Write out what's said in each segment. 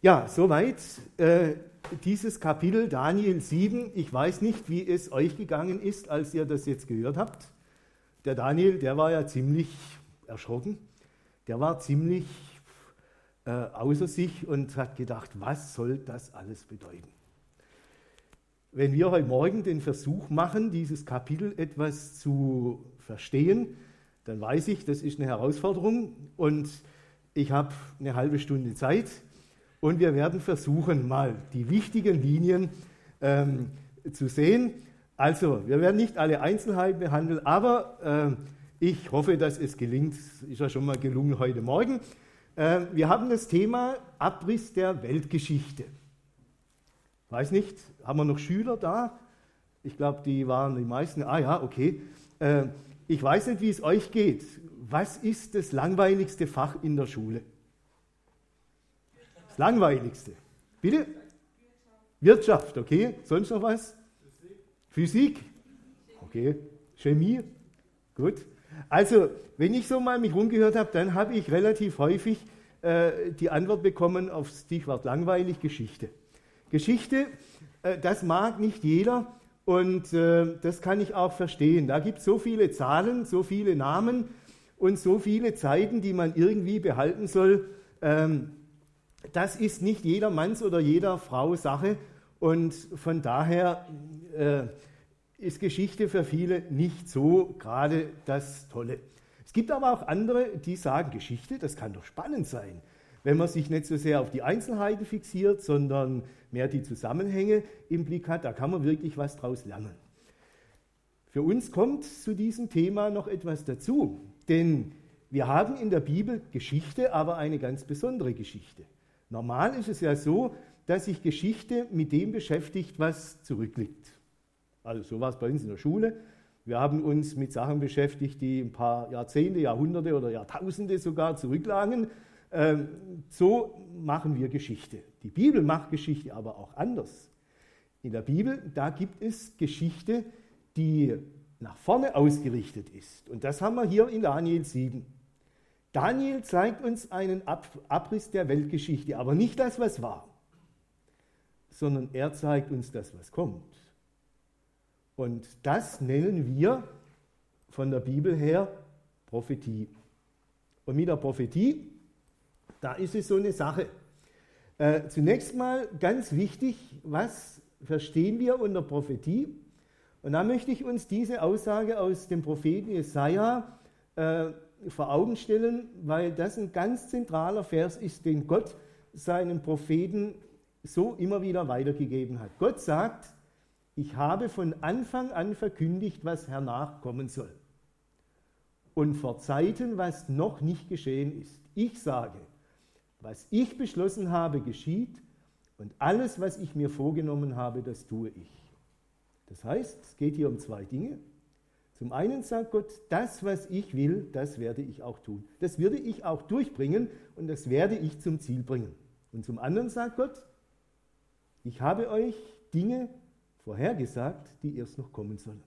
Ja, soweit äh, dieses Kapitel Daniel 7. Ich weiß nicht, wie es euch gegangen ist, als ihr das jetzt gehört habt. Der Daniel, der war ja ziemlich erschrocken. Der war ziemlich äh, außer sich und hat gedacht, was soll das alles bedeuten? Wenn wir heute Morgen den Versuch machen, dieses Kapitel etwas zu verstehen, dann weiß ich, das ist eine Herausforderung und ich habe eine halbe Stunde Zeit und wir werden versuchen, mal die wichtigen Linien ähm, zu sehen. Also, wir werden nicht alle Einzelheiten behandeln, aber äh, ich hoffe, dass es gelingt. Ist ja schon mal gelungen heute Morgen. Äh, wir haben das Thema Abriss der Weltgeschichte. Weiß nicht, haben wir noch Schüler da? Ich glaube, die waren die meisten. Ah ja, okay. Äh, ich weiß nicht, wie es euch geht. Was ist das langweiligste Fach in der Schule? Langweiligste. Bitte? Wirtschaft, okay. Sonst noch was? Physik? Okay. Chemie? Gut. Also, wenn ich so mal mich rumgehört habe, dann habe ich relativ häufig äh, die Antwort bekommen auf das Stichwort langweilig Geschichte. Geschichte, äh, das mag nicht jeder und äh, das kann ich auch verstehen. Da gibt es so viele Zahlen, so viele Namen und so viele Zeiten, die man irgendwie behalten soll. Ähm, das ist nicht jeder Manns oder jeder Frau Sache und von daher äh, ist Geschichte für viele nicht so gerade das Tolle. Es gibt aber auch andere, die sagen, Geschichte, das kann doch spannend sein, wenn man sich nicht so sehr auf die Einzelheiten fixiert, sondern mehr die Zusammenhänge im Blick hat, da kann man wirklich was draus lernen. Für uns kommt zu diesem Thema noch etwas dazu, denn wir haben in der Bibel Geschichte, aber eine ganz besondere Geschichte. Normal ist es ja so, dass sich Geschichte mit dem beschäftigt, was zurückliegt. Also so war es bei uns in der Schule. Wir haben uns mit Sachen beschäftigt, die ein paar Jahrzehnte, Jahrhunderte oder Jahrtausende sogar zurücklagen. Ähm, so machen wir Geschichte. Die Bibel macht Geschichte aber auch anders. In der Bibel, da gibt es Geschichte, die nach vorne ausgerichtet ist. Und das haben wir hier in Daniel 7. Daniel zeigt uns einen Abriss der Weltgeschichte, aber nicht das, was war, sondern er zeigt uns das, was kommt. Und das nennen wir von der Bibel her Prophetie. Und mit der Prophetie, da ist es so eine Sache. Äh, zunächst mal ganz wichtig, was verstehen wir unter Prophetie? Und da möchte ich uns diese Aussage aus dem Propheten Jesaja äh, vor Augen stellen, weil das ein ganz zentraler Vers ist, den Gott seinen Propheten so immer wieder weitergegeben hat. Gott sagt, ich habe von Anfang an verkündigt, was hernach kommen soll. Und vor Zeiten, was noch nicht geschehen ist. Ich sage, was ich beschlossen habe, geschieht und alles, was ich mir vorgenommen habe, das tue ich. Das heißt, es geht hier um zwei Dinge. Zum einen sagt Gott, das, was ich will, das werde ich auch tun. Das würde ich auch durchbringen und das werde ich zum Ziel bringen. Und zum anderen sagt Gott, ich habe euch Dinge vorhergesagt, die erst noch kommen sollen.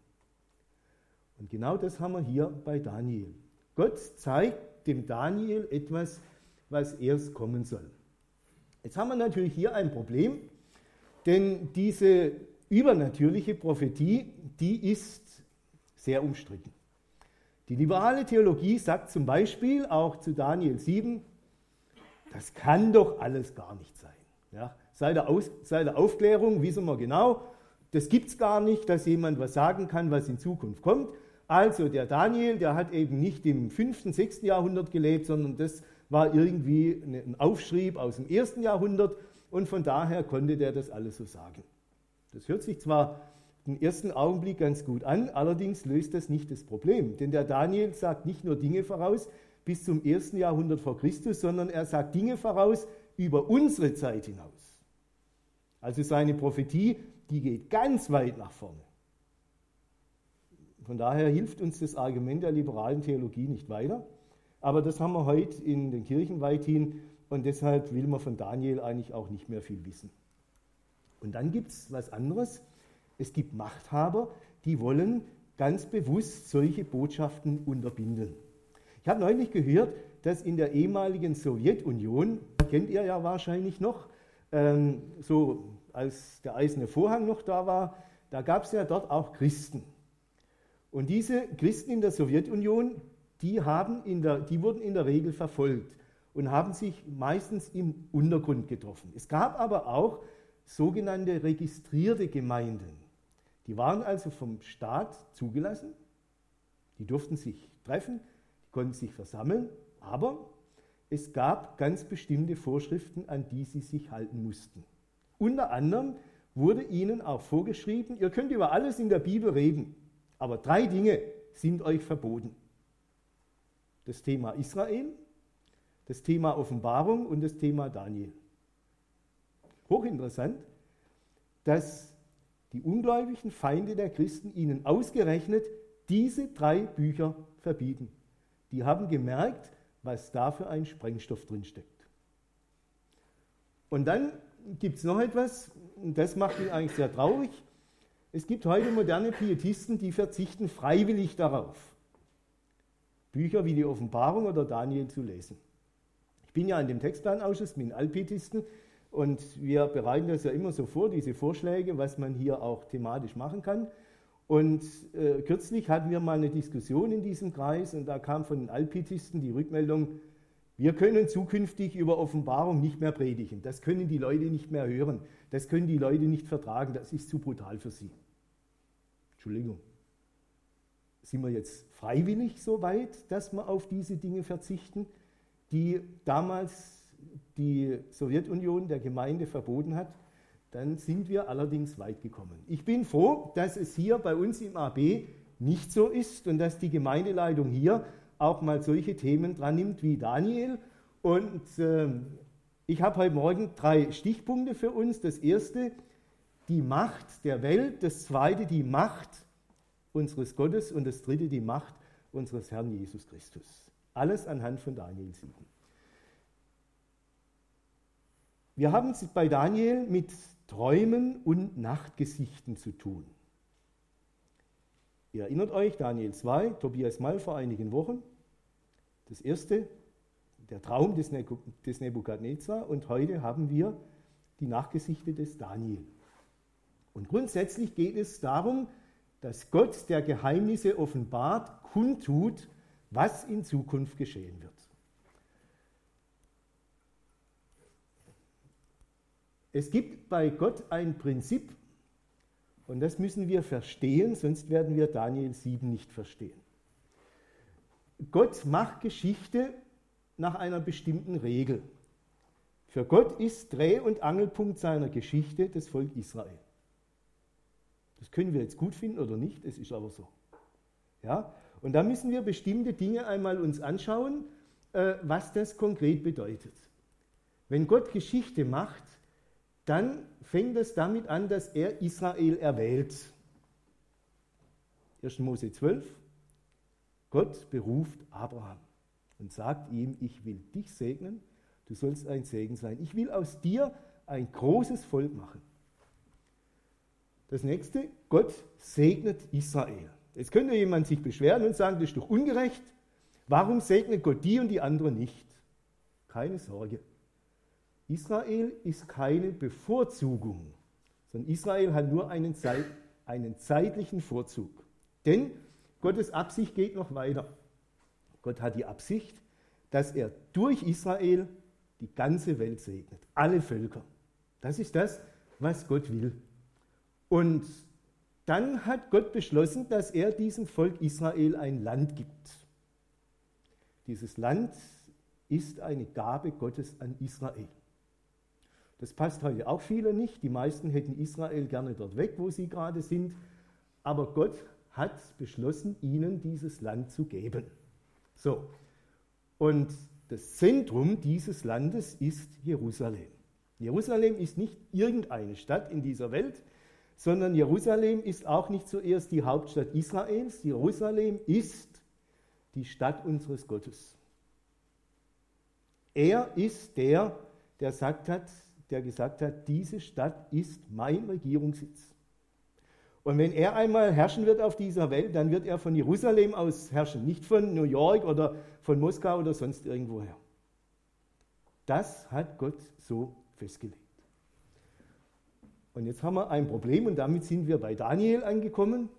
Und genau das haben wir hier bei Daniel. Gott zeigt dem Daniel etwas, was erst kommen soll. Jetzt haben wir natürlich hier ein Problem, denn diese übernatürliche Prophetie, die ist sehr umstritten. Die liberale Theologie sagt zum Beispiel auch zu Daniel 7, das kann doch alles gar nicht sein. Ja, seit, der Aus, seit der Aufklärung wissen wir genau, das gibt es gar nicht, dass jemand was sagen kann, was in Zukunft kommt. Also der Daniel, der hat eben nicht im 5., 6. Jahrhundert gelebt, sondern das war irgendwie ein Aufschrieb aus dem 1. Jahrhundert und von daher konnte der das alles so sagen. Das hört sich zwar den ersten Augenblick ganz gut an, allerdings löst das nicht das Problem. Denn der Daniel sagt nicht nur Dinge voraus bis zum ersten Jahrhundert vor Christus, sondern er sagt Dinge voraus über unsere Zeit hinaus. Also seine Prophetie, die geht ganz weit nach vorne. Von daher hilft uns das Argument der liberalen Theologie nicht weiter. Aber das haben wir heute in den Kirchen weithin und deshalb will man von Daniel eigentlich auch nicht mehr viel wissen. Und dann gibt es was anderes. Es gibt Machthaber, die wollen ganz bewusst solche Botschaften unterbinden. Ich habe neulich gehört, dass in der ehemaligen Sowjetunion, kennt ihr ja wahrscheinlich noch, ähm, so als der eiserne Vorhang noch da war, da gab es ja dort auch Christen. Und diese Christen in der Sowjetunion, die, haben in der, die wurden in der Regel verfolgt und haben sich meistens im Untergrund getroffen. Es gab aber auch sogenannte registrierte Gemeinden. Die waren also vom Staat zugelassen, die durften sich treffen, die konnten sich versammeln, aber es gab ganz bestimmte Vorschriften, an die sie sich halten mussten. Unter anderem wurde ihnen auch vorgeschrieben, ihr könnt über alles in der Bibel reden, aber drei Dinge sind euch verboten. Das Thema Israel, das Thema Offenbarung und das Thema Daniel. Hochinteressant, dass die ungläubigen Feinde der Christen ihnen ausgerechnet diese drei Bücher verbieten. Die haben gemerkt, was da für ein Sprengstoff drinsteckt. Und dann gibt es noch etwas, und das macht mich eigentlich sehr traurig. Es gibt heute moderne Pietisten, die verzichten freiwillig darauf, Bücher wie die Offenbarung oder Daniel zu lesen. Ich bin ja in dem Textplanausschuss mit den Alpietisten und wir bereiten das ja immer so vor, diese Vorschläge, was man hier auch thematisch machen kann. Und äh, kürzlich hatten wir mal eine Diskussion in diesem Kreis und da kam von den Alpitisten die Rückmeldung, wir können zukünftig über Offenbarung nicht mehr predigen. Das können die Leute nicht mehr hören. Das können die Leute nicht vertragen. Das ist zu brutal für sie. Entschuldigung. Sind wir jetzt freiwillig so weit, dass wir auf diese Dinge verzichten, die damals die Sowjetunion der Gemeinde verboten hat? dann sind wir allerdings weit gekommen. Ich bin froh, dass es hier bei uns im AB nicht so ist und dass die Gemeindeleitung hier auch mal solche Themen dran nimmt wie Daniel. Und äh, ich habe heute Morgen drei Stichpunkte für uns. Das erste, die Macht der Welt. Das zweite, die Macht unseres Gottes. Und das dritte, die Macht unseres Herrn Jesus Christus. Alles anhand von Daniel 7. Wir haben es bei Daniel mit Träumen und Nachtgesichten zu tun. Ihr erinnert euch, Daniel 2, Tobias Mal vor einigen Wochen. Das erste, der Traum des, ne Nebukadnezar und heute haben wir die Nachgesichte des Daniel. Und grundsätzlich geht es darum, dass Gott der Geheimnisse offenbart, kundtut, was in Zukunft geschehen wird. Es gibt bei Gott ein Prinzip und das müssen wir verstehen, sonst werden wir Daniel 7 nicht verstehen. Gott macht Geschichte nach einer bestimmten Regel. Für Gott ist Dreh- und Angelpunkt seiner Geschichte das Volk Israel. Das können wir jetzt gut finden oder nicht, es ist aber so. Ja? Und da müssen wir bestimmte Dinge einmal uns anschauen, äh, was das konkret bedeutet. Wenn Gott Geschichte macht, dann fängt es damit an, dass er Israel erwählt. 1. Mose 12. Gott beruft Abraham und sagt ihm, ich will dich segnen, du sollst ein Segen sein. Ich will aus dir ein großes Volk machen. Das nächste, Gott segnet Israel. Jetzt könnte jemand sich beschweren und sagen, das ist doch ungerecht. Warum segnet Gott die und die anderen nicht? Keine Sorge. Israel ist keine Bevorzugung, sondern Israel hat nur einen, Zeit, einen zeitlichen Vorzug. Denn Gottes Absicht geht noch weiter. Gott hat die Absicht, dass er durch Israel die ganze Welt segnet, alle Völker. Das ist das, was Gott will. Und dann hat Gott beschlossen, dass er diesem Volk Israel ein Land gibt. Dieses Land ist eine Gabe Gottes an Israel. Das passt heute auch viele nicht. Die meisten hätten Israel gerne dort weg, wo sie gerade sind. Aber Gott hat beschlossen, ihnen dieses Land zu geben. So. Und das Zentrum dieses Landes ist Jerusalem. Jerusalem ist nicht irgendeine Stadt in dieser Welt, sondern Jerusalem ist auch nicht zuerst die Hauptstadt Israels. Jerusalem ist die Stadt unseres Gottes. Er ist der, der sagt hat, der gesagt hat, diese Stadt ist mein Regierungssitz. Und wenn er einmal herrschen wird auf dieser Welt, dann wird er von Jerusalem aus herrschen, nicht von New York oder von Moskau oder sonst irgendwoher. Das hat Gott so festgelegt. Und jetzt haben wir ein Problem und damit sind wir bei Daniel angekommen.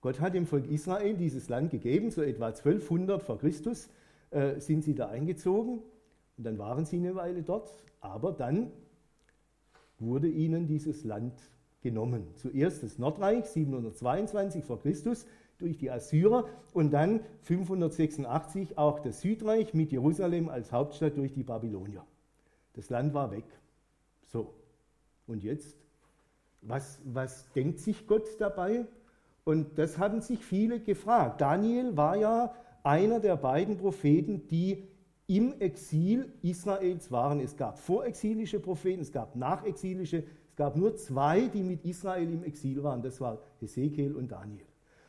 Gott hat dem Volk Israel dieses Land gegeben, so etwa 1200 vor Christus äh, sind sie da eingezogen und dann waren sie eine Weile dort, aber dann wurde ihnen dieses Land genommen. Zuerst das Nordreich 722 vor Christus durch die Assyrer und dann 586 auch das Südreich mit Jerusalem als Hauptstadt durch die Babylonier. Das Land war weg. So, und jetzt? Was, was denkt sich Gott dabei? Und das haben sich viele gefragt. Daniel war ja einer der beiden Propheten, die im Exil Israels waren. Es gab vorexilische Propheten, es gab nachexilische, es gab nur zwei, die mit Israel im Exil waren. Das war Hesekiel und Daniel.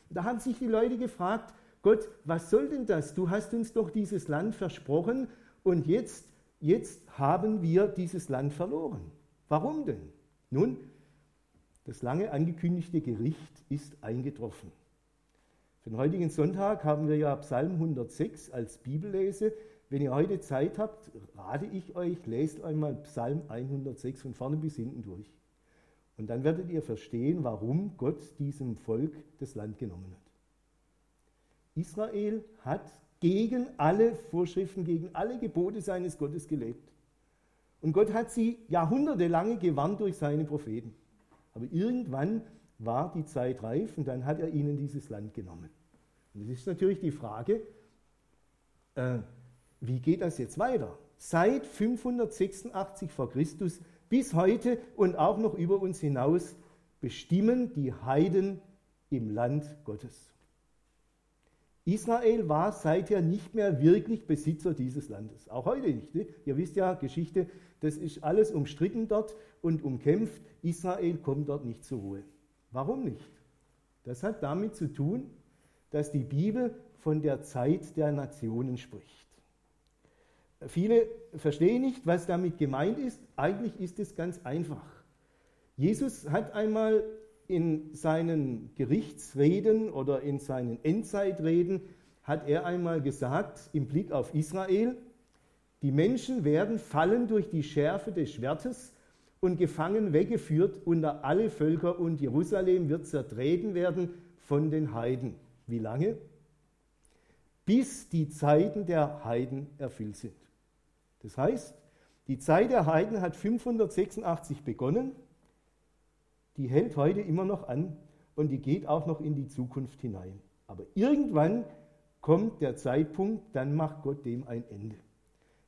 Da haben sich die Leute gefragt, Gott, was soll denn das? Du hast uns doch dieses Land versprochen und jetzt, jetzt haben wir dieses Land verloren. Warum denn? Nun, das lange angekündigte Gericht ist eingetroffen. Für den heutigen Sonntag haben wir ja Psalm 106 als Bibellese. Wenn ihr heute Zeit habt, rate ich euch, lest einmal Psalm 106 von vorne bis hinten durch. Und dann werdet ihr verstehen, warum Gott diesem Volk das Land genommen hat. Israel hat gegen alle Vorschriften, gegen alle Gebote seines Gottes gelebt. Und Gott hat sie jahrhundertelang gewarnt durch seine Propheten. Aber irgendwann war die Zeit reif und dann hat er ihnen dieses Land genommen. Und es ist natürlich die Frage, äh, wie geht das jetzt weiter? Seit 586 vor Christus bis heute und auch noch über uns hinaus bestimmen die Heiden im Land Gottes. Israel war seither nicht mehr wirklich Besitzer dieses Landes. Auch heute nicht. Ne? Ihr wisst ja, Geschichte, das ist alles umstritten dort und umkämpft. Israel kommt dort nicht zur Ruhe. Warum nicht? Das hat damit zu tun, dass die Bibel von der Zeit der Nationen spricht. Viele verstehen nicht, was damit gemeint ist. Eigentlich ist es ganz einfach. Jesus hat einmal in seinen Gerichtsreden oder in seinen Endzeitreden, hat er einmal gesagt, im Blick auf Israel, die Menschen werden fallen durch die Schärfe des Schwertes und gefangen weggeführt unter alle Völker und Jerusalem wird zertreten werden von den Heiden. Wie lange? Bis die Zeiten der Heiden erfüllt sind. Das heißt, die Zeit der Heiden hat 586 begonnen, die hält heute immer noch an und die geht auch noch in die Zukunft hinein. Aber irgendwann kommt der Zeitpunkt, dann macht Gott dem ein Ende.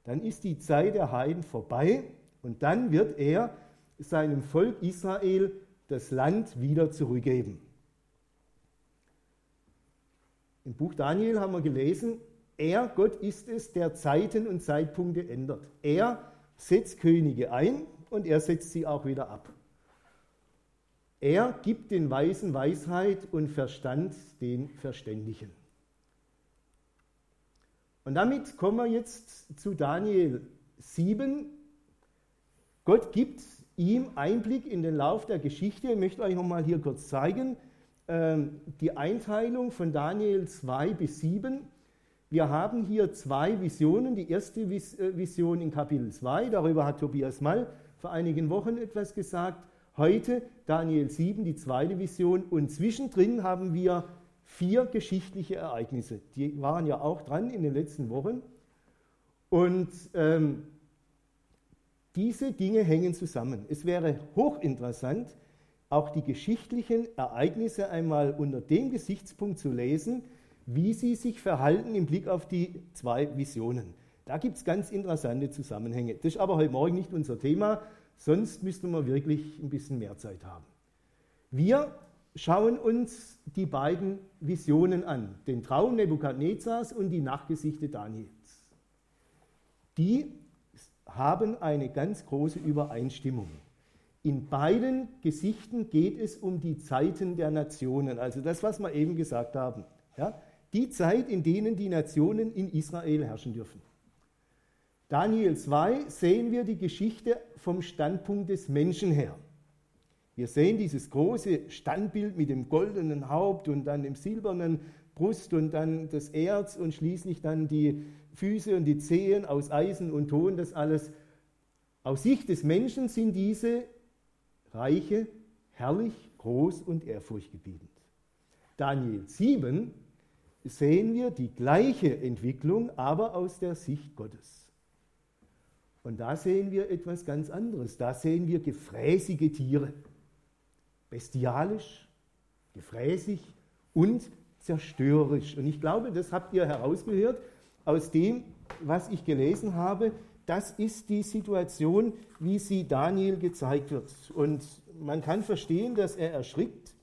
Dann ist die Zeit der Heiden vorbei und dann wird er seinem Volk Israel das Land wieder zurückgeben. Im Buch Daniel haben wir gelesen, er, Gott, ist es, der Zeiten und Zeitpunkte ändert. Er setzt Könige ein und er setzt sie auch wieder ab. Er gibt den Weisen Weisheit und Verstand den Verständigen. Und damit kommen wir jetzt zu Daniel 7. Gott gibt ihm Einblick in den Lauf der Geschichte. Ich möchte euch nochmal hier kurz zeigen. Ähm, die Einteilung von Daniel 2 bis 7 wir haben hier zwei Visionen. Die erste äh, Vision in Kapitel 2, darüber hat Tobias Mall vor einigen Wochen etwas gesagt. Heute Daniel 7, die zweite Vision. Und zwischendrin haben wir vier geschichtliche Ereignisse. Die waren ja auch dran in den letzten Wochen. Und ähm, diese Dinge hängen zusammen. Es wäre hochinteressant, auch die geschichtlichen Ereignisse einmal unter dem Gesichtspunkt zu lesen, wie sie sich verhalten im Blick auf die zwei Visionen. Da gibt es ganz interessante Zusammenhänge. Das ist aber heute Morgen nicht unser Thema, sonst müssten wir wirklich ein bisschen mehr Zeit haben. Wir schauen uns die beiden Visionen an, den Traum Nebukadnezars und die Nachgesichte Daniels. Die haben eine ganz große Übereinstimmung. In beiden Gesichten geht es um die Zeiten der Nationen, also das, was wir eben gesagt haben. Ja? Die Zeit, in denen die Nationen in Israel herrschen dürfen. Daniel 2 sehen wir die Geschichte vom Standpunkt des Menschen her. Wir sehen dieses große Standbild mit dem goldenen Haupt und dann dem silbernen Brust und dann das Erz und schließlich dann die Füße und die Zehen aus Eisen und Ton, das alles. Aus Sicht des Menschen sind diese Reiche herrlich, groß und ehrfurchtgebietend. Daniel 7 sehen wir die gleiche Entwicklung, aber aus der Sicht Gottes. Und da sehen wir etwas ganz anderes. Da sehen wir gefräßige Tiere bestialisch, gefräßig und zerstörerisch. Und ich glaube, das habt ihr herausgehört aus dem, was ich gelesen habe. Das ist die Situation, wie sie Daniel gezeigt wird. Und man kann verstehen, dass er erschrickt.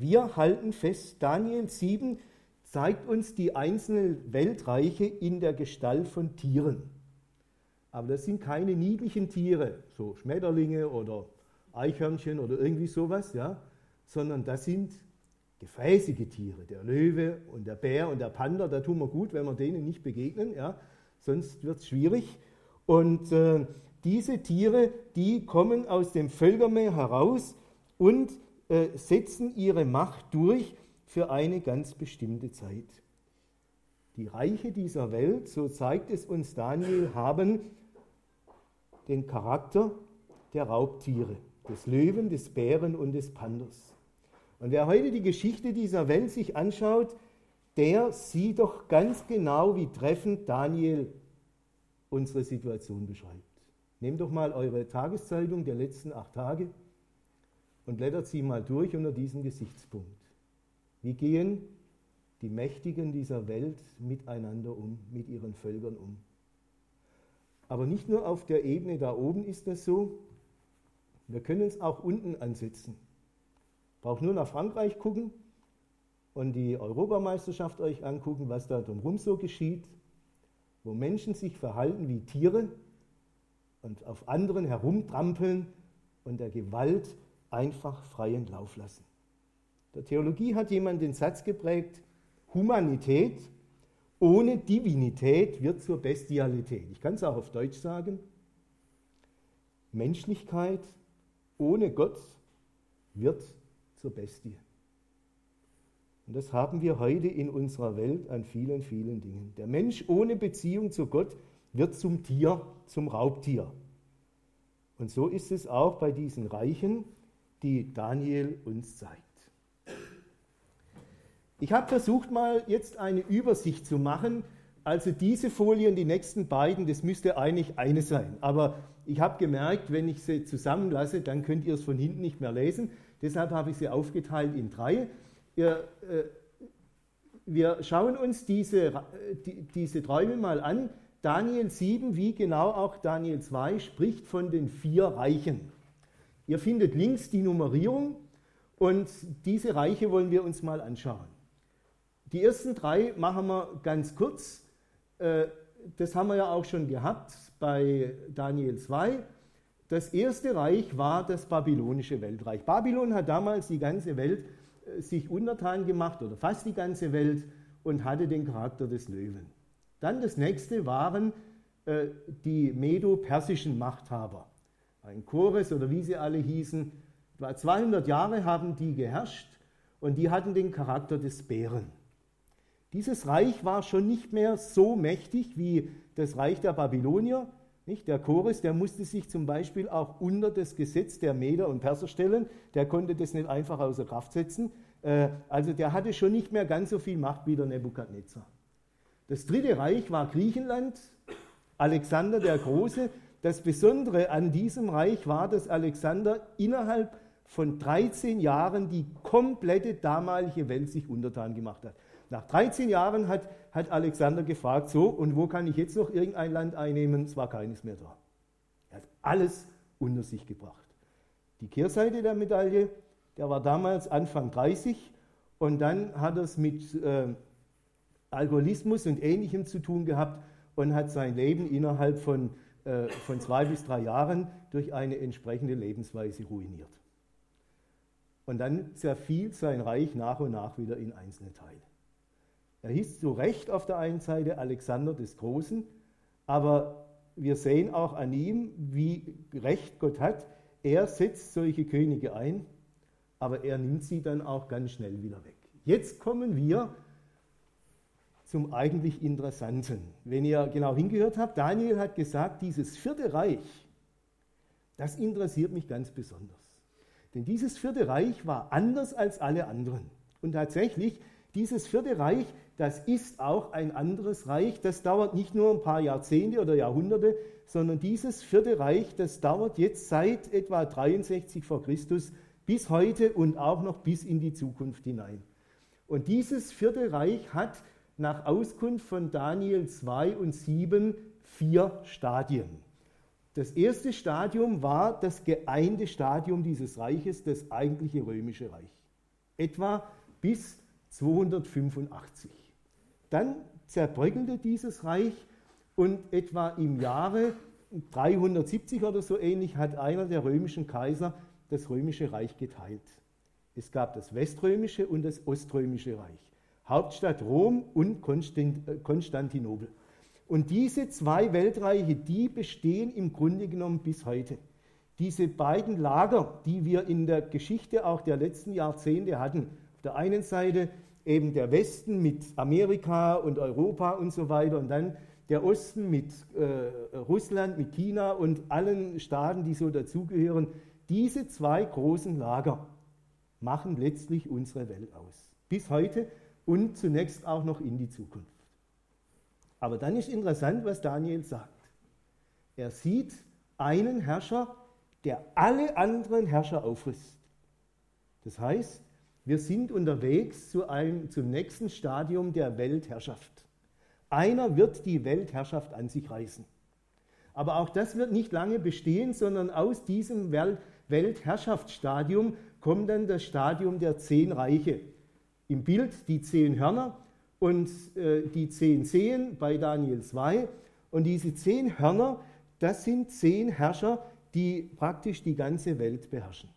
Wir halten fest, Daniel 7 zeigt uns die einzelnen Weltreiche in der Gestalt von Tieren. Aber das sind keine niedlichen Tiere, so Schmetterlinge oder Eichhörnchen oder irgendwie sowas, ja, sondern das sind gefräßige Tiere. Der Löwe und der Bär und der Panda, da tun wir gut, wenn wir denen nicht begegnen, ja, sonst wird es schwierig. Und äh, diese Tiere, die kommen aus dem Völkermeer heraus und äh, setzen ihre Macht durch für eine ganz bestimmte Zeit. Die Reiche dieser Welt, so zeigt es uns Daniel, haben den Charakter der Raubtiere des Löwen, des Bären und des Pandas. Und wer heute die Geschichte dieser Welt sich anschaut, der sieht doch ganz genau, wie treffend Daniel unsere Situation beschreibt. Nehmt doch mal eure Tageszeitung der letzten acht Tage und blättert sie mal durch unter diesem Gesichtspunkt. Wie gehen die Mächtigen dieser Welt miteinander um, mit ihren Völkern um? Aber nicht nur auf der Ebene da oben ist das so, wir können es auch unten ansetzen. Braucht nur nach Frankreich gucken und die Europameisterschaft euch angucken, was da drumherum so geschieht, wo Menschen sich verhalten wie Tiere und auf anderen herumtrampeln und der Gewalt einfach freien Lauf lassen. Der Theologie hat jemand den Satz geprägt, Humanität ohne Divinität wird zur Bestialität. Ich kann es auch auf Deutsch sagen. Menschlichkeit ohne Gott wird zur Bestie. Und das haben wir heute in unserer Welt an vielen, vielen Dingen. Der Mensch ohne Beziehung zu Gott wird zum Tier, zum Raubtier. Und so ist es auch bei diesen Reichen, die Daniel uns zeigt. Ich habe versucht mal jetzt eine Übersicht zu machen. Also diese Folien, die nächsten beiden, das müsste eigentlich eine sein. Aber ich habe gemerkt, wenn ich sie zusammenlasse, dann könnt ihr es von hinten nicht mehr lesen. Deshalb habe ich sie aufgeteilt in drei. Ihr, äh, wir schauen uns diese, die, diese Träume mal an. Daniel 7, wie genau auch Daniel 2, spricht von den vier Reichen. Ihr findet links die Nummerierung und diese Reiche wollen wir uns mal anschauen. Die ersten drei machen wir ganz kurz. Äh, das haben wir ja auch schon gehabt bei Daniel 2. Das erste Reich war das babylonische Weltreich. Babylon hat damals die ganze Welt äh, sich untertan gemacht oder fast die ganze Welt und hatte den Charakter des Löwen. Dann das nächste waren äh, die medo-persischen Machthaber. Ein Chores oder wie sie alle hießen. Etwa 200 Jahre haben die geherrscht und die hatten den Charakter des Bären. Dieses Reich war schon nicht mehr so mächtig wie das Reich der Babylonier. Nicht? Der Chorus, der musste sich zum Beispiel auch unter das Gesetz der Meder und Perser stellen. Der konnte das nicht einfach außer Kraft setzen. Äh, also der hatte schon nicht mehr ganz so viel Macht wie der Nebukadnezar. Das dritte Reich war Griechenland, Alexander der Große. Das Besondere an diesem Reich war, dass Alexander innerhalb von 13 Jahren die komplette damalige Welt sich untertan gemacht hat. Nach 13 Jahren hat, hat Alexander gefragt, so, und wo kann ich jetzt noch irgendein Land einnehmen? Es war keines mehr da. Er hat alles unter sich gebracht. Die Kehrseite der Medaille, der war damals Anfang 30 und dann hat er es mit äh, Alkoholismus und Ähnlichem zu tun gehabt und hat sein Leben innerhalb von, von zwei bis drei Jahren durch eine entsprechende Lebensweise ruiniert. Und dann zerfiel sein Reich nach und nach wieder in einzelne Teile. Er hieß zu Recht auf der einen Seite Alexander des Großen, aber wir sehen auch an ihm, wie Recht Gott hat. er setzt solche Könige ein, aber er nimmt sie dann auch ganz schnell wieder weg. Jetzt kommen wir zum eigentlich Interessanten. Wenn ihr genau hingehört habt, Daniel hat gesagt, dieses vierte Reich, das interessiert mich ganz besonders. Denn dieses vierte Reich war anders als alle anderen. Und tatsächlich, dieses vierte Reich, das ist auch ein anderes Reich. Das dauert nicht nur ein paar Jahrzehnte oder Jahrhunderte, sondern dieses vierte Reich, das dauert jetzt seit etwa 63 vor Christus bis heute und auch noch bis in die Zukunft hinein. Und dieses vierte Reich hat nach Auskunft von Daniel 2 und 7 vier Stadien. Das erste Stadium war das geeinte Stadium dieses Reiches, das eigentliche römische Reich. Etwa bis 285. Dann zerbröckelte dieses Reich und etwa im Jahre 370 oder so ähnlich hat einer der römischen Kaiser das römische Reich geteilt. Es gab das weströmische und das oströmische Reich. Hauptstadt Rom und äh, Konstantinopel. Und diese zwei Weltreiche, die bestehen im Grunde genommen bis heute. Diese beiden Lager, die wir in der Geschichte auch der letzten Jahrzehnte hatten, auf der einen Seite eben der Westen mit Amerika und Europa und so weiter und dann der Osten mit äh, Russland, mit China und allen Staaten, die so dazugehören, diese zwei großen Lager machen letztlich unsere Welt aus. Bis heute und zunächst auch noch in die Zukunft. Aber dann ist interessant, was Daniel sagt. Er sieht einen Herrscher, der alle anderen Herrscher auffrisst. Das heißt, wir sind unterwegs zu einem, zum nächsten Stadium der Weltherrschaft. Einer wird die Weltherrschaft an sich reißen. Aber auch das wird nicht lange bestehen, sondern aus diesem Weltherrschaftsstadium kommt dann das Stadium der zehn Reiche im Bild die zehn Hörner und äh, die zehn Zehen bei Daniel 2. Und diese zehn Hörner, das sind zehn Herrscher, die praktisch die ganze Welt beherrschen.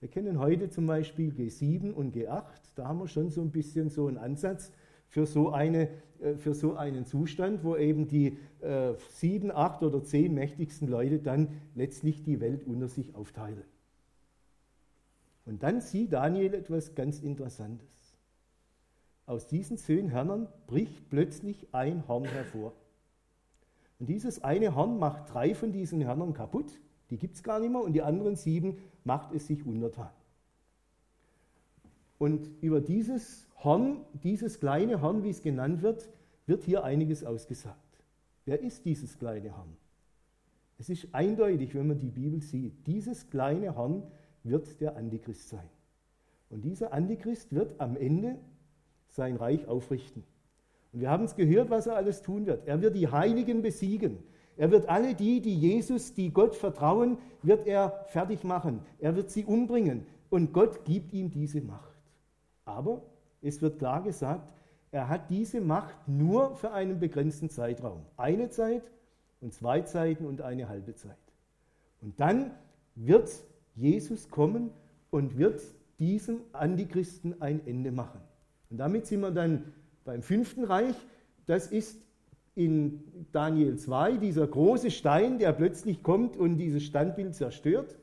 Wir kennen heute zum Beispiel G7 und G8. Da haben wir schon so ein bisschen so einen Ansatz für so, eine, äh, für so einen Zustand, wo eben die äh, sieben, acht oder zehn mächtigsten Leute dann letztlich die Welt unter sich aufteilen. Und dann sieht Daniel etwas ganz Interessantes. Aus diesen zehn Hörnern bricht plötzlich ein Horn hervor. Und dieses eine Horn macht drei von diesen Hörnern kaputt, die gibt es gar nicht mehr, und die anderen sieben macht es sich untertan. Und über dieses Horn, dieses kleine Horn, wie es genannt wird, wird hier einiges ausgesagt. Wer ist dieses kleine Horn? Es ist eindeutig, wenn man die Bibel sieht. Dieses kleine Horn wird der Antichrist sein. Und dieser Antichrist wird am Ende sein Reich aufrichten. Und wir haben es gehört, was er alles tun wird. Er wird die Heiligen besiegen. Er wird alle die, die Jesus, die Gott vertrauen, wird er fertig machen. Er wird sie umbringen. Und Gott gibt ihm diese Macht. Aber es wird klar gesagt, er hat diese Macht nur für einen begrenzten Zeitraum. Eine Zeit und zwei Zeiten und eine halbe Zeit. Und dann wird Jesus kommen und wird diesem Antichristen ein Ende machen. Und damit sind wir dann beim fünften Reich. Das ist in Daniel 2 dieser große Stein, der plötzlich kommt und dieses Standbild zerstört.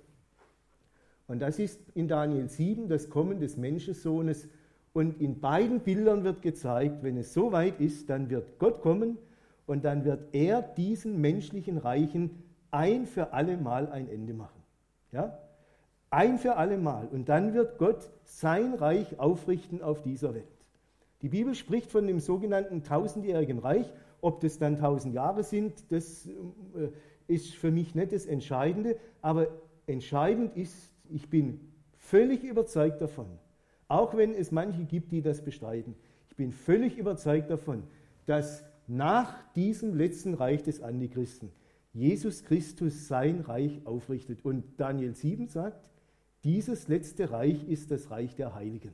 Und das ist in Daniel 7 das Kommen des Menschensohnes. Und in beiden Bildern wird gezeigt, wenn es so weit ist, dann wird Gott kommen und dann wird er diesen menschlichen Reichen ein für alle Mal ein Ende machen. Ja? Ein für alle Mal. Und dann wird Gott sein Reich aufrichten auf dieser Welt. Die Bibel spricht von dem sogenannten tausendjährigen Reich. Ob das dann tausend Jahre sind, das äh, ist für mich nicht das Entscheidende. Aber entscheidend ist, ich bin völlig überzeugt davon, auch wenn es manche gibt, die das bestreiten, ich bin völlig überzeugt davon, dass nach diesem letzten Reich des Antichristen Jesus Christus sein Reich aufrichtet. Und Daniel 7 sagt, dieses letzte Reich ist das Reich der Heiligen.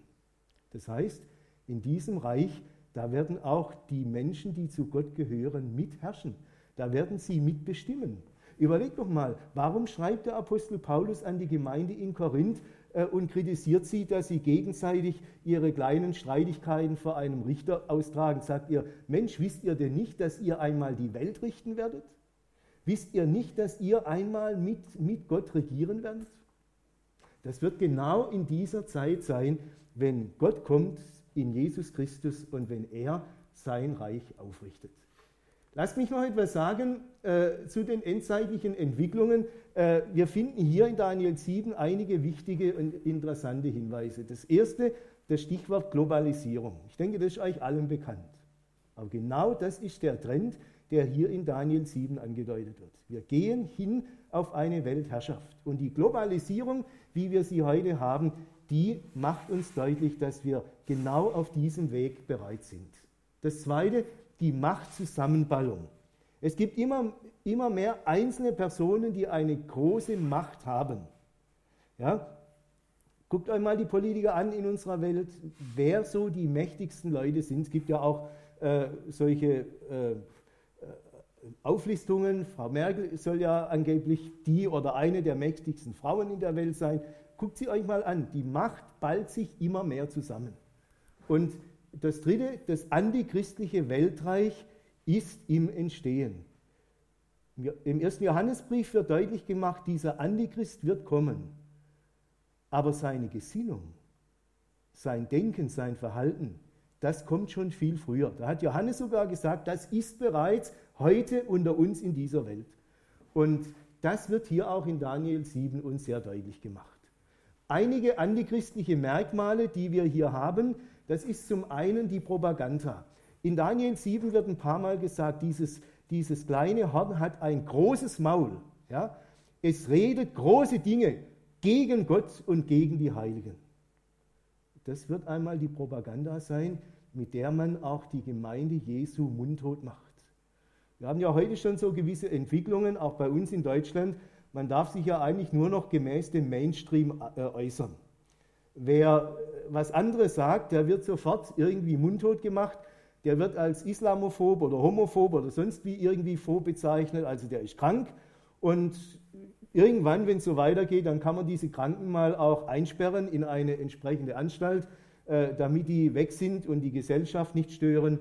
Das heißt, in diesem Reich, da werden auch die Menschen, die zu Gott gehören, mitherrschen. Da werden sie mitbestimmen. Überleg doch mal, warum schreibt der Apostel Paulus an die Gemeinde in Korinth äh, und kritisiert sie, dass sie gegenseitig ihre kleinen Streitigkeiten vor einem Richter austragen? Sagt ihr, Mensch, wisst ihr denn nicht, dass ihr einmal die Welt richten werdet? wisst ihr nicht, dass ihr einmal mit, mit Gott regieren werdet? Das wird genau in dieser Zeit sein, wenn Gott kommt in Jesus Christus und wenn er sein Reich aufrichtet. Lasst mich noch etwas sagen äh, zu den endzeitlichen Entwicklungen. Äh, wir finden hier in Daniel 7 einige wichtige und interessante Hinweise. Das erste, das Stichwort Globalisierung. Ich denke, das ist euch allen bekannt. Aber genau das ist der Trend, der hier in Daniel 7 angedeutet wird. Wir gehen hin auf eine Weltherrschaft. Und die Globalisierung, wie wir sie heute haben, die macht uns deutlich, dass wir genau auf diesem Weg bereit sind. Das Zweite, die Machtzusammenballung. Es gibt immer, immer mehr einzelne Personen, die eine große Macht haben. Ja? Guckt euch mal die Politiker an in unserer Welt, wer so die mächtigsten Leute sind. Es gibt ja auch äh, solche äh, Auflistungen. Frau Merkel soll ja angeblich die oder eine der mächtigsten Frauen in der Welt sein. Guckt sie euch mal an. Die Macht ballt sich immer mehr zusammen. Und das dritte, das antichristliche Weltreich ist im Entstehen. Im ersten Johannesbrief wird deutlich gemacht, dieser Antichrist wird kommen. Aber seine Gesinnung, sein Denken, sein Verhalten, das kommt schon viel früher. Da hat Johannes sogar gesagt, das ist bereits heute unter uns in dieser Welt. Und das wird hier auch in Daniel 7 uns sehr deutlich gemacht. Einige antichristliche Merkmale, die wir hier haben, das ist zum einen die Propaganda. In Daniel 7 wird ein paar Mal gesagt, dieses, dieses kleine Horn hat ein großes Maul. Ja? Es redet große Dinge gegen Gott und gegen die Heiligen. Das wird einmal die Propaganda sein, mit der man auch die Gemeinde Jesu mundtot macht. Wir haben ja heute schon so gewisse Entwicklungen, auch bei uns in Deutschland. Man darf sich ja eigentlich nur noch gemäß dem Mainstream äh, äußern. Wer was anderes sagt, der wird sofort irgendwie mundtot gemacht, der wird als Islamophob oder Homophob oder sonst wie irgendwie vorbezeichnet, also der ist krank. Und irgendwann, wenn es so weitergeht, dann kann man diese Kranken mal auch einsperren in eine entsprechende Anstalt, äh, damit die weg sind und die Gesellschaft nicht stören.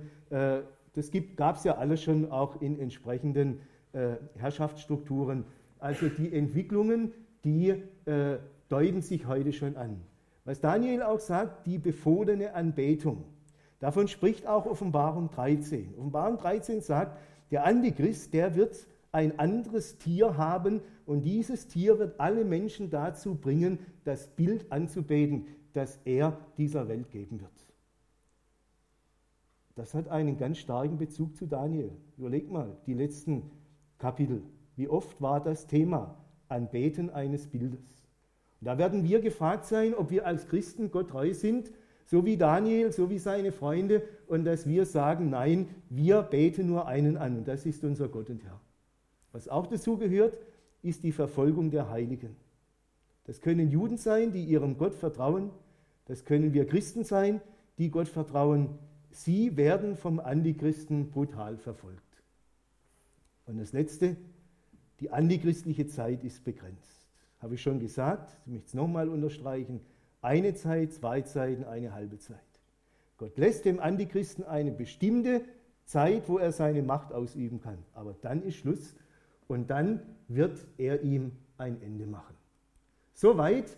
Das gab es ja alles schon auch in entsprechenden äh, Herrschaftsstrukturen. Also die Entwicklungen, die äh, deuten sich heute schon an. Was Daniel auch sagt, die befohlene Anbetung. Davon spricht auch Offenbarung 13. Offenbarung 13 sagt, der Antichrist, der wird ein anderes Tier haben und dieses Tier wird alle Menschen dazu bringen, das Bild anzubeten, das er dieser Welt geben wird. Das hat einen ganz starken Bezug zu Daniel. Überlegt mal, die letzten Kapitel. Wie oft war das Thema Anbeten eines Bildes? Da werden wir gefragt sein, ob wir als Christen Gott treu sind, so wie Daniel, so wie seine Freunde, und dass wir sagen, nein, wir beten nur einen an, und das ist unser Gott und Herr. Was auch dazu gehört, ist die Verfolgung der Heiligen. Das können Juden sein, die ihrem Gott vertrauen, das können wir Christen sein, die Gott vertrauen. Sie werden vom Antichristen brutal verfolgt. Und das Letzte, die antichristliche Zeit ist begrenzt. Habe ich schon gesagt, ich möchte es nochmal unterstreichen, eine Zeit, zwei Zeiten, eine halbe Zeit. Gott lässt dem Antichristen eine bestimmte Zeit, wo er seine Macht ausüben kann. Aber dann ist Schluss und dann wird er ihm ein Ende machen. Soweit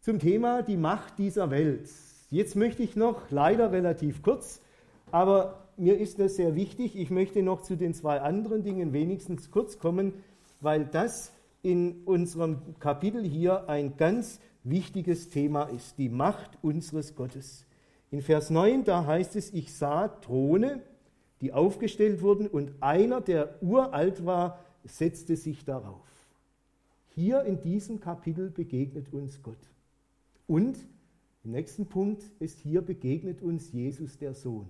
zum Thema die Macht dieser Welt. Jetzt möchte ich noch, leider relativ kurz, aber mir ist das sehr wichtig, ich möchte noch zu den zwei anderen Dingen wenigstens kurz kommen, weil das in unserem Kapitel hier ein ganz wichtiges Thema ist, die Macht unseres Gottes. In Vers 9, da heißt es, ich sah Throne, die aufgestellt wurden, und einer, der uralt war, setzte sich darauf. Hier in diesem Kapitel begegnet uns Gott. Und im nächsten Punkt ist hier begegnet uns Jesus der Sohn.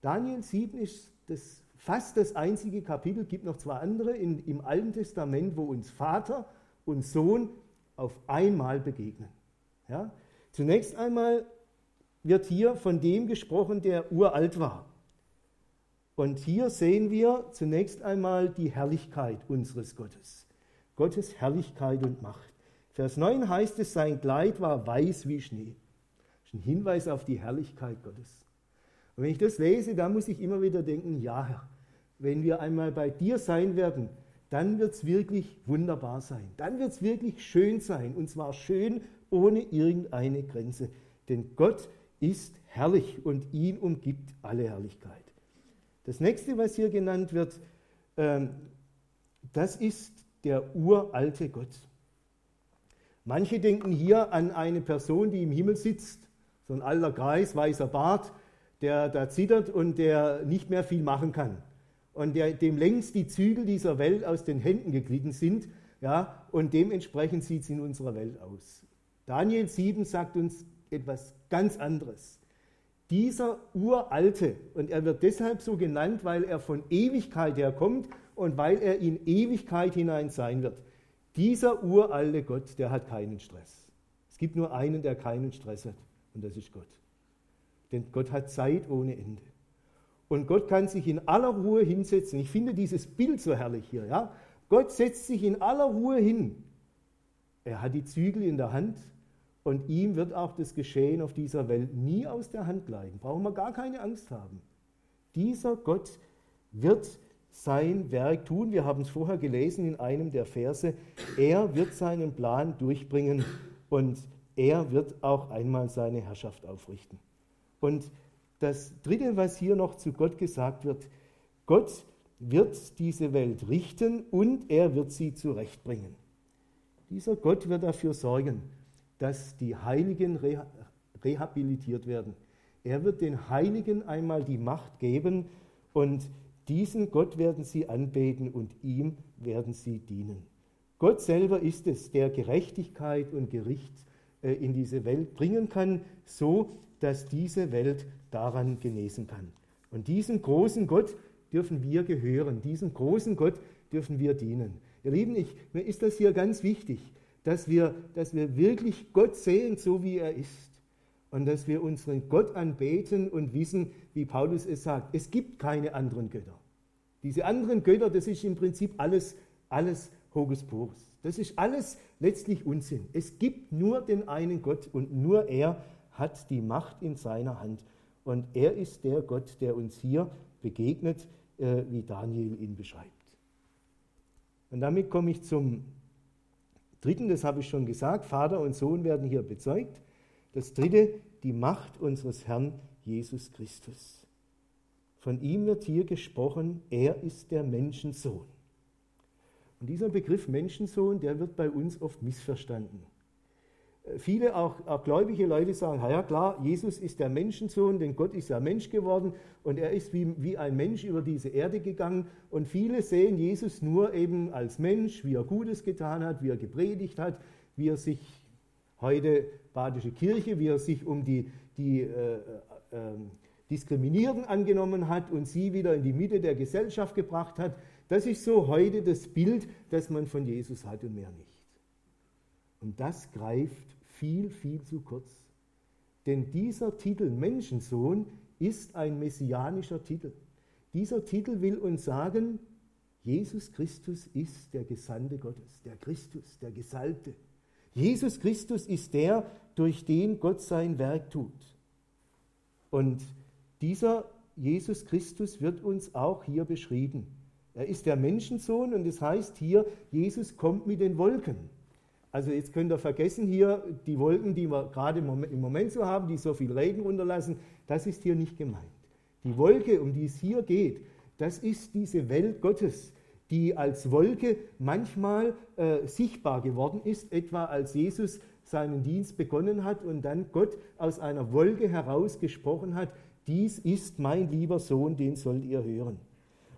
Daniel 7 ist das fast das einzige Kapitel, gibt noch zwei andere in, im Alten Testament, wo uns Vater und Sohn auf einmal begegnen. Ja? Zunächst einmal wird hier von dem gesprochen, der uralt war. Und hier sehen wir zunächst einmal die Herrlichkeit unseres Gottes. Gottes Herrlichkeit und Macht. Vers 9 heißt es, sein Kleid war weiß wie Schnee. Das ist ein Hinweis auf die Herrlichkeit Gottes. Und wenn ich das lese, dann muss ich immer wieder denken, ja Herr, wenn wir einmal bei dir sein werden, dann wird es wirklich wunderbar sein. Dann wird es wirklich schön sein. Und zwar schön ohne irgendeine Grenze. Denn Gott ist herrlich und ihn umgibt alle Herrlichkeit. Das nächste, was hier genannt wird, ähm, das ist der uralte Gott. Manche denken hier an eine Person, die im Himmel sitzt, so ein alter Kreis, weißer Bart, der da zittert und der nicht mehr viel machen kann. Und der, dem längst die Zügel dieser Welt aus den Händen geglitten sind. Ja, und dementsprechend sieht es in unserer Welt aus. Daniel 7 sagt uns etwas ganz anderes. Dieser uralte, und er wird deshalb so genannt, weil er von Ewigkeit her kommt und weil er in Ewigkeit hinein sein wird. Dieser uralte Gott, der hat keinen Stress. Es gibt nur einen, der keinen Stress hat, und das ist Gott. Denn Gott hat Zeit ohne Ende. Und Gott kann sich in aller Ruhe hinsetzen. Ich finde dieses Bild so herrlich hier. Ja? Gott setzt sich in aller Ruhe hin. Er hat die Zügel in der Hand und ihm wird auch das Geschehen auf dieser Welt nie aus der Hand gleiten. Brauchen wir gar keine Angst haben. Dieser Gott wird sein Werk tun. Wir haben es vorher gelesen in einem der Verse. Er wird seinen Plan durchbringen und er wird auch einmal seine Herrschaft aufrichten. Und das Dritte, was hier noch zu Gott gesagt wird, Gott wird diese Welt richten und er wird sie zurechtbringen. Dieser Gott wird dafür sorgen, dass die Heiligen rehabilitiert werden. Er wird den Heiligen einmal die Macht geben und diesen Gott werden sie anbeten und ihm werden sie dienen. Gott selber ist es, der Gerechtigkeit und Gericht äh, in diese Welt bringen kann, so dass diese Welt daran genesen kann. Und diesem großen Gott dürfen wir gehören, diesem großen Gott dürfen wir dienen. Ihr Lieben, ich, mir ist das hier ganz wichtig, dass wir, dass wir wirklich Gott sehen, so wie er ist. Und dass wir unseren Gott anbeten und wissen, wie Paulus es sagt, es gibt keine anderen Götter. Diese anderen Götter, das ist im Prinzip alles, alles Hokuspokus. Das ist alles letztlich Unsinn. Es gibt nur den einen Gott und nur er hat die Macht in seiner Hand. Und er ist der Gott, der uns hier begegnet, äh, wie Daniel ihn beschreibt. Und damit komme ich zum dritten, das habe ich schon gesagt, Vater und Sohn werden hier bezeugt. Das dritte, die Macht unseres Herrn Jesus Christus. Von ihm wird hier gesprochen, er ist der Menschensohn. Und dieser Begriff Menschensohn, der wird bei uns oft missverstanden viele auch, auch gläubige Leute sagen, ja klar, Jesus ist der Menschensohn, denn Gott ist ja Mensch geworden und er ist wie, wie ein Mensch über diese Erde gegangen. Und viele sehen Jesus nur eben als Mensch, wie er Gutes getan hat, wie er gepredigt hat, wie er sich heute Badische Kirche, wie er sich um die, die äh, äh, Diskriminierten angenommen hat und sie wieder in die Mitte der Gesellschaft gebracht hat. Das ist so heute das Bild, das man von Jesus hat und mehr nicht. Und das greift viel, viel zu kurz. Denn dieser Titel Menschensohn ist ein messianischer Titel. Dieser Titel will uns sagen, Jesus Christus ist der Gesandte Gottes, der Christus, der Gesalbte. Jesus Christus ist der, durch den Gott sein Werk tut. Und dieser Jesus Christus wird uns auch hier beschrieben. Er ist der Menschensohn und es das heißt hier, Jesus kommt mit den Wolken. Also jetzt könnt ihr vergessen hier die Wolken, die wir gerade im Moment so haben, die so viel Regen runterlassen, das ist hier nicht gemeint. Die Wolke, um die es hier geht, das ist diese Welt Gottes, die als Wolke manchmal äh, sichtbar geworden ist, etwa als Jesus seinen Dienst begonnen hat und dann Gott aus einer Wolke heraus gesprochen hat, dies ist mein lieber Sohn, den sollt ihr hören.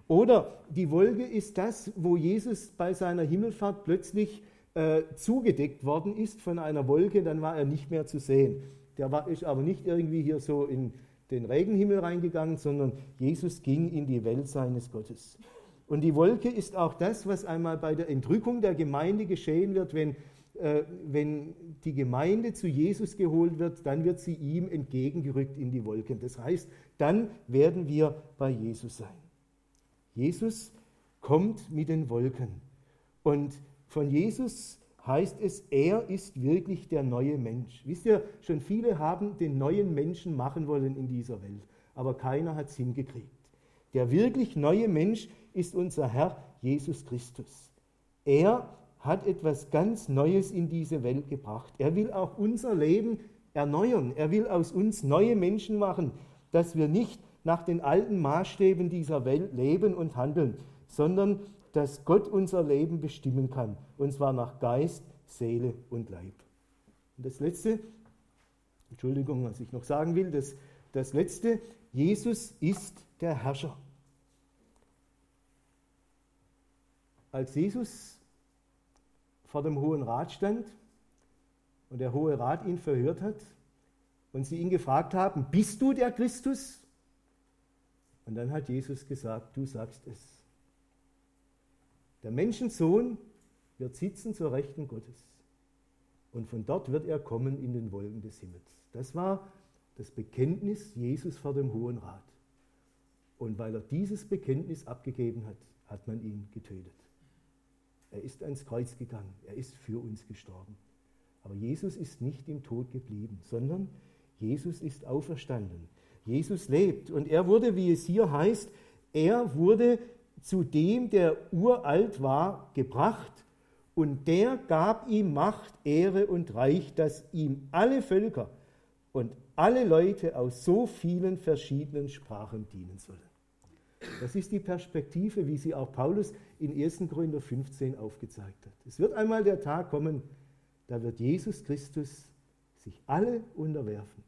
Oder die Wolke ist das, wo Jesus bei seiner Himmelfahrt plötzlich äh, zugedeckt worden ist von einer Wolke, dann war er nicht mehr zu sehen. Der war, ist aber nicht irgendwie hier so in den Regenhimmel reingegangen, sondern Jesus ging in die Welt seines Gottes. Und die Wolke ist auch das, was einmal bei der Entrückung der Gemeinde geschehen wird, wenn, wenn die Gemeinde zu Jesus geholt wird, dann wird sie ihm entgegengerückt in die Wolken. Das heißt, dann werden wir bei Jesus sein. Jesus kommt mit den Wolken. Und von Jesus heißt es, er ist wirklich der neue Mensch. Wisst ihr, schon viele haben den neuen Menschen machen wollen in dieser Welt, aber keiner hat es hingekriegt. Der wirklich neue Mensch ist unser Herr Jesus Christus. Er hat etwas ganz Neues in diese Welt gebracht. Er will auch unser Leben erneuern. Er will aus uns neue Menschen machen, dass wir nicht nach den alten Maßstäben dieser Welt leben und handeln, sondern dass Gott unser Leben bestimmen kann, und zwar nach Geist, Seele und Leib. Und das Letzte, Entschuldigung, was ich noch sagen will, das, das Letzte, Jesus ist der Herrscher. Als Jesus vor dem Hohen Rat stand und der Hohe Rat ihn verhört hat und sie ihn gefragt haben, bist du der Christus? Und dann hat Jesus gesagt, du sagst es. Der Menschensohn wird sitzen zur Rechten Gottes. Und von dort wird er kommen in den Wolken des Himmels. Das war das Bekenntnis Jesus vor dem Hohen Rat. Und weil er dieses Bekenntnis abgegeben hat, hat man ihn getötet. Er ist ans Kreuz gegangen, er ist für uns gestorben. Aber Jesus ist nicht im Tod geblieben, sondern Jesus ist auferstanden. Jesus lebt und er wurde, wie es hier heißt, er wurde zu dem, der uralt war, gebracht und der gab ihm Macht, Ehre und Reich, dass ihm alle Völker und alle Leute aus so vielen verschiedenen Sprachen dienen sollen. Das ist die Perspektive, wie sie auch Paulus in 1. Korinther 15 aufgezeigt hat. Es wird einmal der Tag kommen, da wird Jesus Christus sich alle unterwerfen.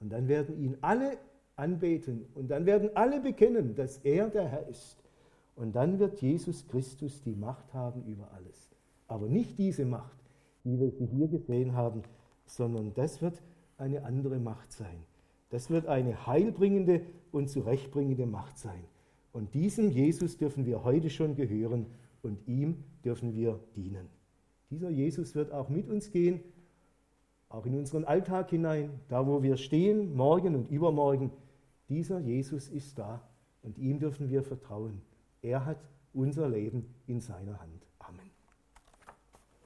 Und dann werden ihn alle anbeten und dann werden alle bekennen, dass er der Herr ist. Und dann wird Jesus Christus die Macht haben über alles. Aber nicht diese Macht, wie wir sie hier gesehen haben, sondern das wird eine andere Macht sein. Das wird eine heilbringende und zurechtbringende Macht sein. Und diesem Jesus dürfen wir heute schon gehören und ihm dürfen wir dienen. Dieser Jesus wird auch mit uns gehen, auch in unseren Alltag hinein, da wo wir stehen, morgen und übermorgen. Dieser Jesus ist da und ihm dürfen wir vertrauen. Er hat unser Leben in seiner Hand.